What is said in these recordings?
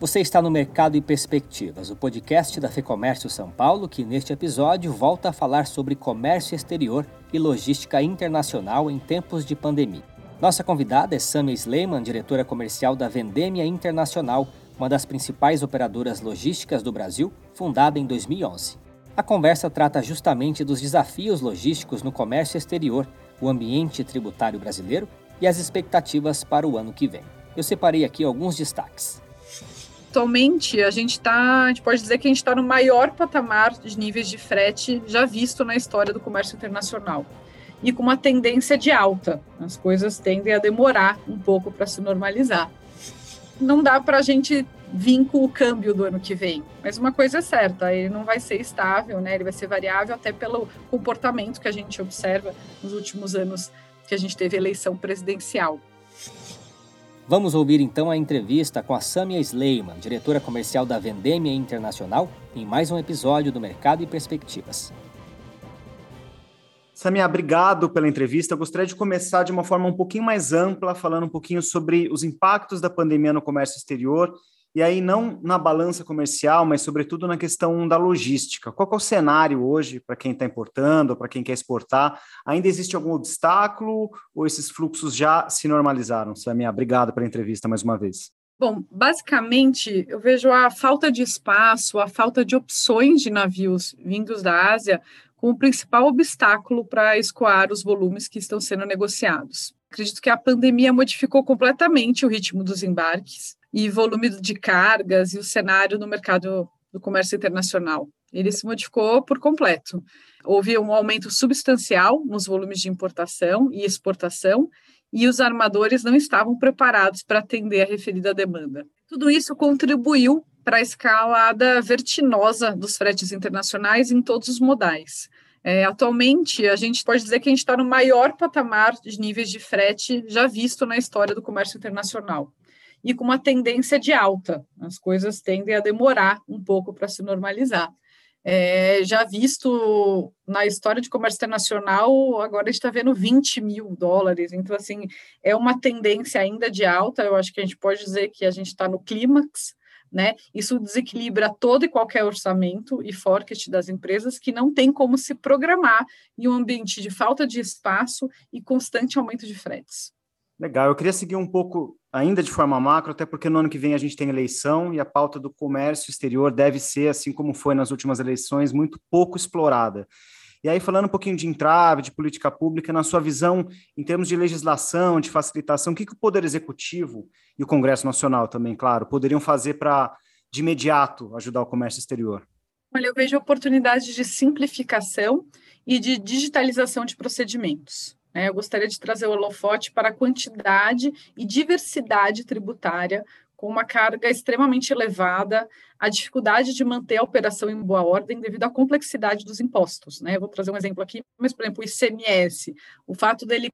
Você está no Mercado e Perspectivas, o podcast da FEComércio São Paulo, que neste episódio volta a falar sobre comércio exterior e logística internacional em tempos de pandemia. Nossa convidada é Samia Sleiman, diretora comercial da Vendemia Internacional, uma das principais operadoras logísticas do Brasil, fundada em 2011. A conversa trata justamente dos desafios logísticos no comércio exterior, o ambiente tributário brasileiro e as expectativas para o ano que vem. Eu separei aqui alguns destaques. Atualmente, a gente está, a gente pode dizer que a gente está no maior patamar de níveis de frete já visto na história do comércio internacional e com uma tendência de alta. As coisas tendem a demorar um pouco para se normalizar. Não dá para a gente vir com o câmbio do ano que vem, mas uma coisa é certa, ele não vai ser estável, né? Ele vai ser variável até pelo comportamento que a gente observa nos últimos anos que a gente teve eleição presidencial. Vamos ouvir então a entrevista com a Samia Sleiman, diretora comercial da Vendemia Internacional, em mais um episódio do Mercado e Perspectivas. Samia, obrigado pela entrevista. Eu gostaria de começar de uma forma um pouquinho mais ampla, falando um pouquinho sobre os impactos da pandemia no comércio exterior e aí não na balança comercial, mas sobretudo na questão da logística. Qual é o cenário hoje para quem está importando, para quem quer exportar? Ainda existe algum obstáculo ou esses fluxos já se normalizaram? Samia, obrigado pela entrevista mais uma vez. Bom, basicamente, eu vejo a falta de espaço, a falta de opções de navios vindos da Ásia como o principal obstáculo para escoar os volumes que estão sendo negociados. Acredito que a pandemia modificou completamente o ritmo dos embarques e volume de cargas e o cenário no mercado do comércio internacional. Ele se modificou por completo. Houve um aumento substancial nos volumes de importação e exportação, e os armadores não estavam preparados para atender a referida demanda. Tudo isso contribuiu para a escalada vertiginosa dos fretes internacionais em todos os modais. É, atualmente, a gente pode dizer que a gente está no maior patamar de níveis de frete já visto na história do comércio internacional e com uma tendência de alta. As coisas tendem a demorar um pouco para se normalizar. É, já visto na história de comércio internacional, agora a gente está vendo 20 mil dólares, então, assim, é uma tendência ainda de alta. Eu acho que a gente pode dizer que a gente está no clímax, né? Isso desequilibra todo e qualquer orçamento e forecast das empresas que não tem como se programar em um ambiente de falta de espaço e constante aumento de fretes. Legal, eu queria seguir um pouco ainda de forma macro, até porque no ano que vem a gente tem eleição e a pauta do comércio exterior deve ser, assim como foi nas últimas eleições, muito pouco explorada. E aí, falando um pouquinho de entrave, de política pública, na sua visão, em termos de legislação, de facilitação, o que, que o Poder Executivo e o Congresso Nacional também, claro, poderiam fazer para, de imediato, ajudar o comércio exterior? Olha, eu vejo oportunidades de simplificação e de digitalização de procedimentos. Né? Eu gostaria de trazer o holofote para a quantidade e diversidade tributária, com uma carga extremamente elevada, a dificuldade de manter a operação em boa ordem devido à complexidade dos impostos. Né? Eu vou trazer um exemplo aqui, mas, por exemplo, o ICMS, o fato dele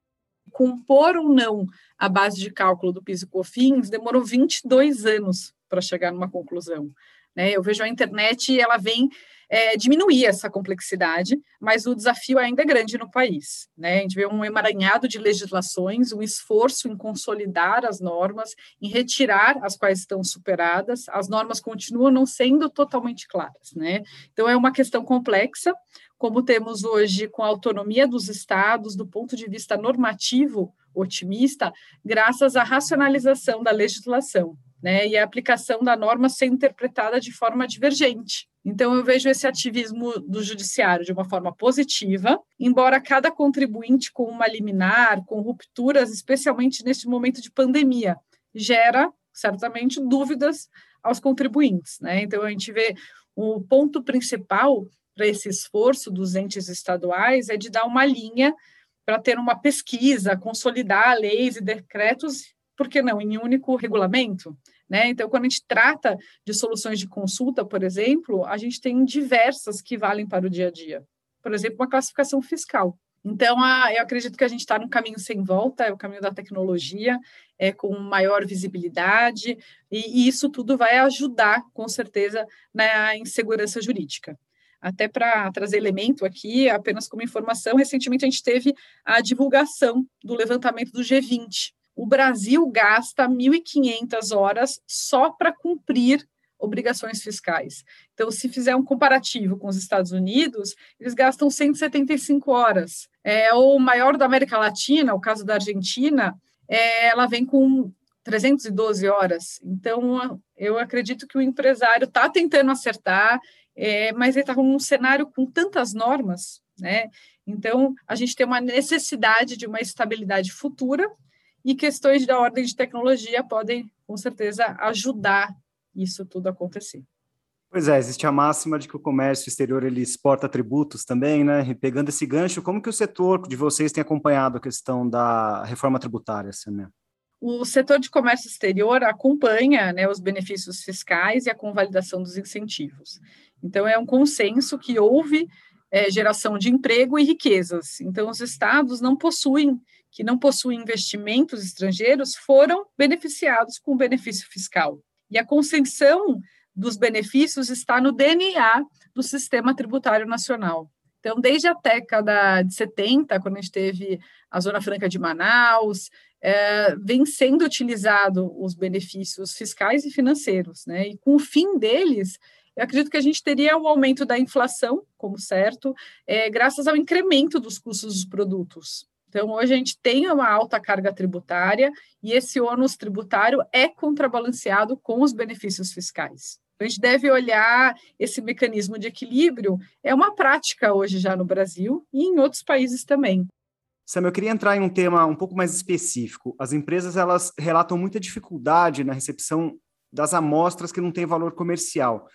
compor ou não a base de cálculo do PIS e COFINS demorou 22 anos para chegar numa conclusão. Né? Eu vejo a internet, ela vem é, diminuir essa complexidade, mas o desafio ainda é grande no país. Né? A gente vê um emaranhado de legislações, um esforço em consolidar as normas, em retirar as quais estão superadas, as normas continuam não sendo totalmente claras. Né? Então, é uma questão complexa, como temos hoje com a autonomia dos estados, do ponto de vista normativo otimista, graças à racionalização da legislação. Né, e a aplicação da norma ser interpretada de forma divergente. Então, eu vejo esse ativismo do judiciário de uma forma positiva, embora cada contribuinte com uma liminar, com rupturas, especialmente neste momento de pandemia, gera certamente dúvidas aos contribuintes. Né? Então, a gente vê o ponto principal para esse esforço dos entes estaduais é de dar uma linha para ter uma pesquisa, consolidar leis e decretos, por que não, em um único regulamento? Né? Então, quando a gente trata de soluções de consulta, por exemplo, a gente tem diversas que valem para o dia a dia. Por exemplo, uma classificação fiscal. Então, a, eu acredito que a gente está num caminho sem volta, é o caminho da tecnologia, é com maior visibilidade, e, e isso tudo vai ajudar, com certeza, na insegurança jurídica. Até para trazer elemento aqui, apenas como informação, recentemente a gente teve a divulgação do levantamento do G20, o Brasil gasta 1.500 horas só para cumprir obrigações fiscais. Então, se fizer um comparativo com os Estados Unidos, eles gastam 175 horas. É, o maior da América Latina, o caso da Argentina, é, ela vem com 312 horas. Então, eu acredito que o empresário está tentando acertar, é, mas ele está com um cenário com tantas normas, né? Então, a gente tem uma necessidade de uma estabilidade futura e questões da ordem de tecnologia podem, com certeza, ajudar isso tudo acontecer. Pois é, existe a máxima de que o comércio exterior ele exporta tributos também, né? E pegando esse gancho, como que o setor de vocês tem acompanhado a questão da reforma tributária, Samia? O setor de comércio exterior acompanha né, os benefícios fiscais e a convalidação dos incentivos. Então, é um consenso que houve é, geração de emprego e riquezas. Então, os estados não possuem, que não possuem investimentos estrangeiros, foram beneficiados com benefício fiscal. E a concessão dos benefícios está no DNA do sistema tributário nacional. Então, desde a década de 70, quando a gente teve a Zona Franca de Manaus, é, vem sendo utilizado os benefícios fiscais e financeiros, né? E com o fim deles, eu acredito que a gente teria o um aumento da inflação, como certo, é, graças ao incremento dos custos dos produtos. Então, hoje a gente tem uma alta carga tributária e esse ônus tributário é contrabalanceado com os benefícios fiscais. Então, a gente deve olhar esse mecanismo de equilíbrio, é uma prática hoje já no Brasil e em outros países também. Sam, eu queria entrar em um tema um pouco mais específico. As empresas elas relatam muita dificuldade na recepção das amostras que não têm valor comercial.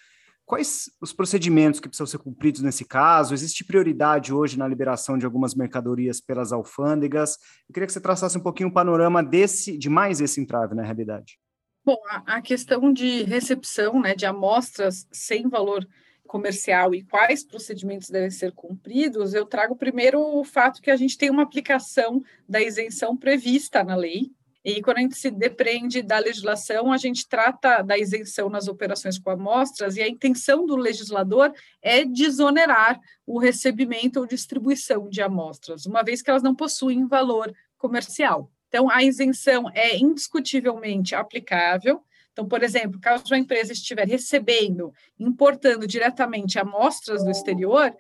Quais os procedimentos que precisam ser cumpridos nesse caso? Existe prioridade hoje na liberação de algumas mercadorias pelas alfândegas? Eu queria que você traçasse um pouquinho o panorama desse, de mais esse entrave na realidade. Bom, a, a questão de recepção né, de amostras sem valor comercial e quais procedimentos devem ser cumpridos, eu trago primeiro o fato que a gente tem uma aplicação da isenção prevista na lei, e quando a gente se depende da legislação, a gente trata da isenção nas operações com amostras, e a intenção do legislador é desonerar o recebimento ou distribuição de amostras, uma vez que elas não possuem valor comercial. Então, a isenção é indiscutivelmente aplicável. Então, por exemplo, caso uma empresa estiver recebendo, importando diretamente amostras do exterior,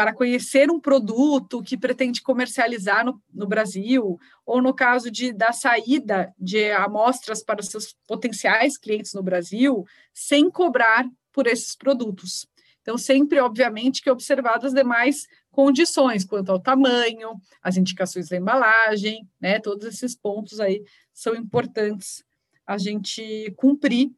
para conhecer um produto que pretende comercializar no, no, Brasil, ou no caso de da saída de amostras para seus potenciais clientes no Brasil, sem cobrar por esses produtos. Então, sempre, obviamente, que observadas as demais condições quanto ao tamanho, as indicações da embalagem, né? Todos esses pontos aí são importantes a gente cumprir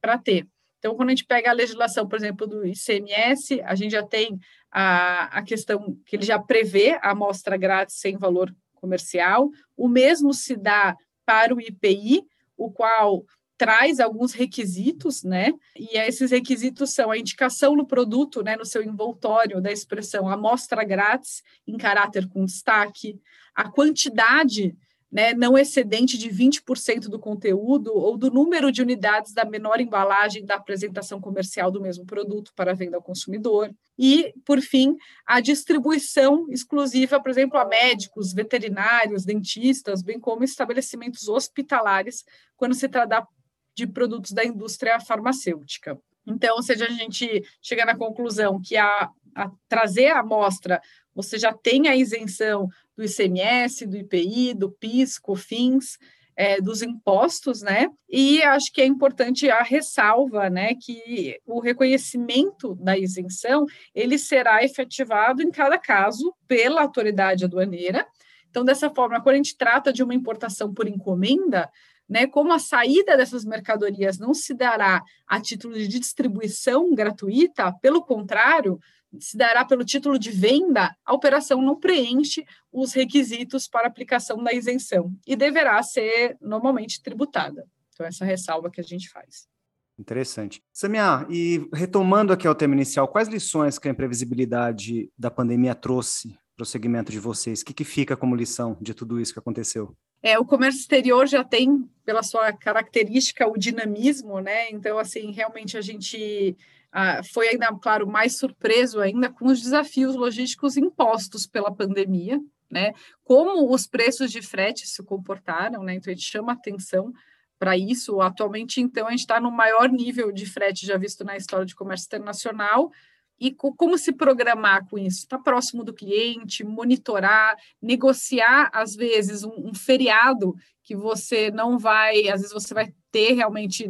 para ter. Então, quando a gente pega a legislação, por exemplo, do ICMS, a gente já tem a, a questão que ele já prevê a amostra grátis sem valor comercial. O mesmo se dá para o IPI, o qual traz alguns requisitos, né? E esses requisitos são a indicação no produto, né, no seu envoltório da expressão amostra grátis em caráter com destaque, a quantidade né, não excedente de 20% do conteúdo ou do número de unidades da menor embalagem da apresentação comercial do mesmo produto para venda ao consumidor. E, por fim, a distribuição exclusiva, por exemplo, a médicos, veterinários, dentistas, bem como estabelecimentos hospitalares, quando se trata de produtos da indústria farmacêutica. Então, seja a gente chega na conclusão que a, a trazer a amostra, você já tem a isenção do ICMS, do IPI, do PIS, COFINS, é, dos impostos, né? E acho que é importante a ressalva, né, que o reconhecimento da isenção ele será efetivado em cada caso pela autoridade aduaneira. Então, dessa forma, quando a gente trata de uma importação por encomenda, né, como a saída dessas mercadorias não se dará a título de distribuição gratuita, pelo contrário, se dará pelo título de venda, a operação não preenche os requisitos para aplicação da isenção e deverá ser normalmente tributada. Então, essa ressalva que a gente faz. Interessante. Samia, e retomando aqui ao tema inicial, quais lições que a imprevisibilidade da pandemia trouxe para o segmento de vocês? O que, que fica como lição de tudo isso que aconteceu? É, o comércio exterior já tem, pela sua característica, o dinamismo, né? Então, assim, realmente a gente ah, foi ainda, claro, mais surpreso ainda com os desafios logísticos impostos pela pandemia. né? Como os preços de frete se comportaram, né? Então a gente chama atenção para isso. Atualmente, então, a gente está no maior nível de frete já visto na história de comércio internacional. E como se programar com isso? Estar tá próximo do cliente, monitorar, negociar, às vezes, um, um feriado que você não vai, às vezes você vai ter realmente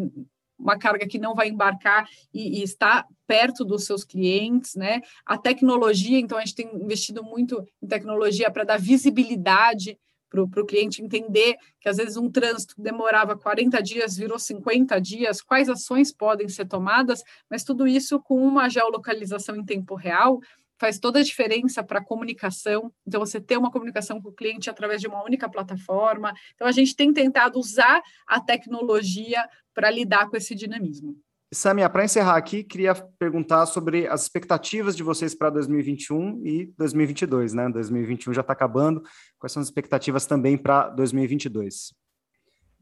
uma carga que não vai embarcar e, e está perto dos seus clientes, né? A tecnologia, então a gente tem investido muito em tecnologia para dar visibilidade para o cliente entender que às vezes um trânsito demorava 40 dias virou 50 dias, quais ações podem ser tomadas, mas tudo isso com uma geolocalização em tempo real faz toda a diferença para a comunicação. Então, você ter uma comunicação com o cliente através de uma única plataforma. Então, a gente tem tentado usar a tecnologia para lidar com esse dinamismo. Samia, para encerrar aqui, queria perguntar sobre as expectativas de vocês para 2021 e 2022, né? 2021 já está acabando. Quais são as expectativas também para 2022?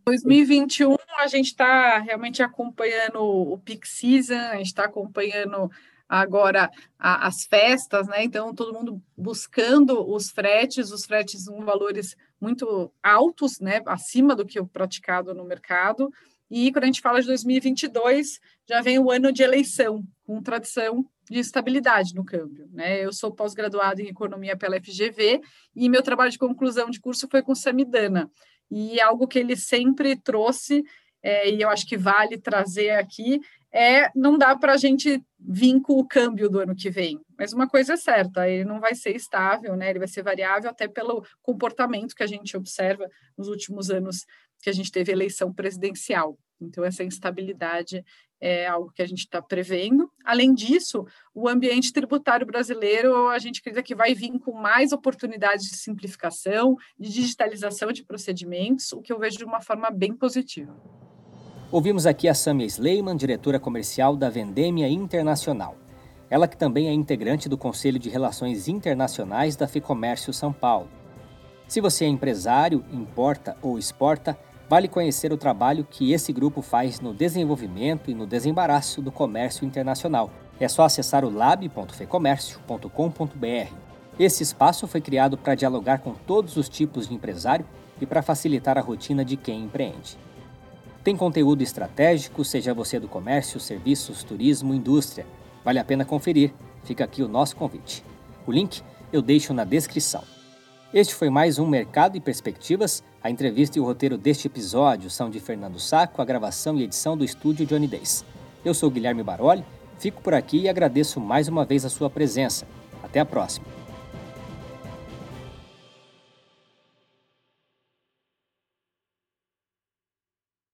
2021 a gente está realmente acompanhando o peak season, a gente está acompanhando agora a, as festas, né? Então todo mundo buscando os fretes, os fretes com valores muito altos, né? Acima do que o praticado no mercado. E quando a gente fala de 2022, já vem o ano de eleição, com tradição de estabilidade no câmbio. Né? Eu sou pós-graduado em economia pela FGV e meu trabalho de conclusão de curso foi com Samidana. E algo que ele sempre trouxe, é, e eu acho que vale trazer aqui, é não dá para a gente vir com o câmbio do ano que vem. Mas uma coisa é certa, ele não vai ser estável, né? ele vai ser variável até pelo comportamento que a gente observa nos últimos anos que a gente teve eleição presidencial. Então, essa instabilidade é algo que a gente está prevendo. Além disso, o ambiente tributário brasileiro, a gente acredita que vai vir com mais oportunidades de simplificação, de digitalização de procedimentos, o que eu vejo de uma forma bem positiva. Ouvimos aqui a Samia Sleiman, diretora comercial da Vendêmia Internacional. Ela que também é integrante do Conselho de Relações Internacionais da FEComércio São Paulo. Se você é empresário, importa ou exporta, vale conhecer o trabalho que esse grupo faz no desenvolvimento e no desembaraço do comércio internacional. É só acessar o lab.fecomércio.com.br. Esse espaço foi criado para dialogar com todos os tipos de empresário e para facilitar a rotina de quem empreende. Tem conteúdo estratégico, seja você do comércio, serviços, turismo, indústria. Vale a pena conferir. Fica aqui o nosso convite. O link eu deixo na descrição. Este foi mais um Mercado e Perspectivas. A entrevista e o roteiro deste episódio são de Fernando Saco, a gravação e edição do estúdio Johnny Days. Eu sou Guilherme Baroli, fico por aqui e agradeço mais uma vez a sua presença. Até a próxima.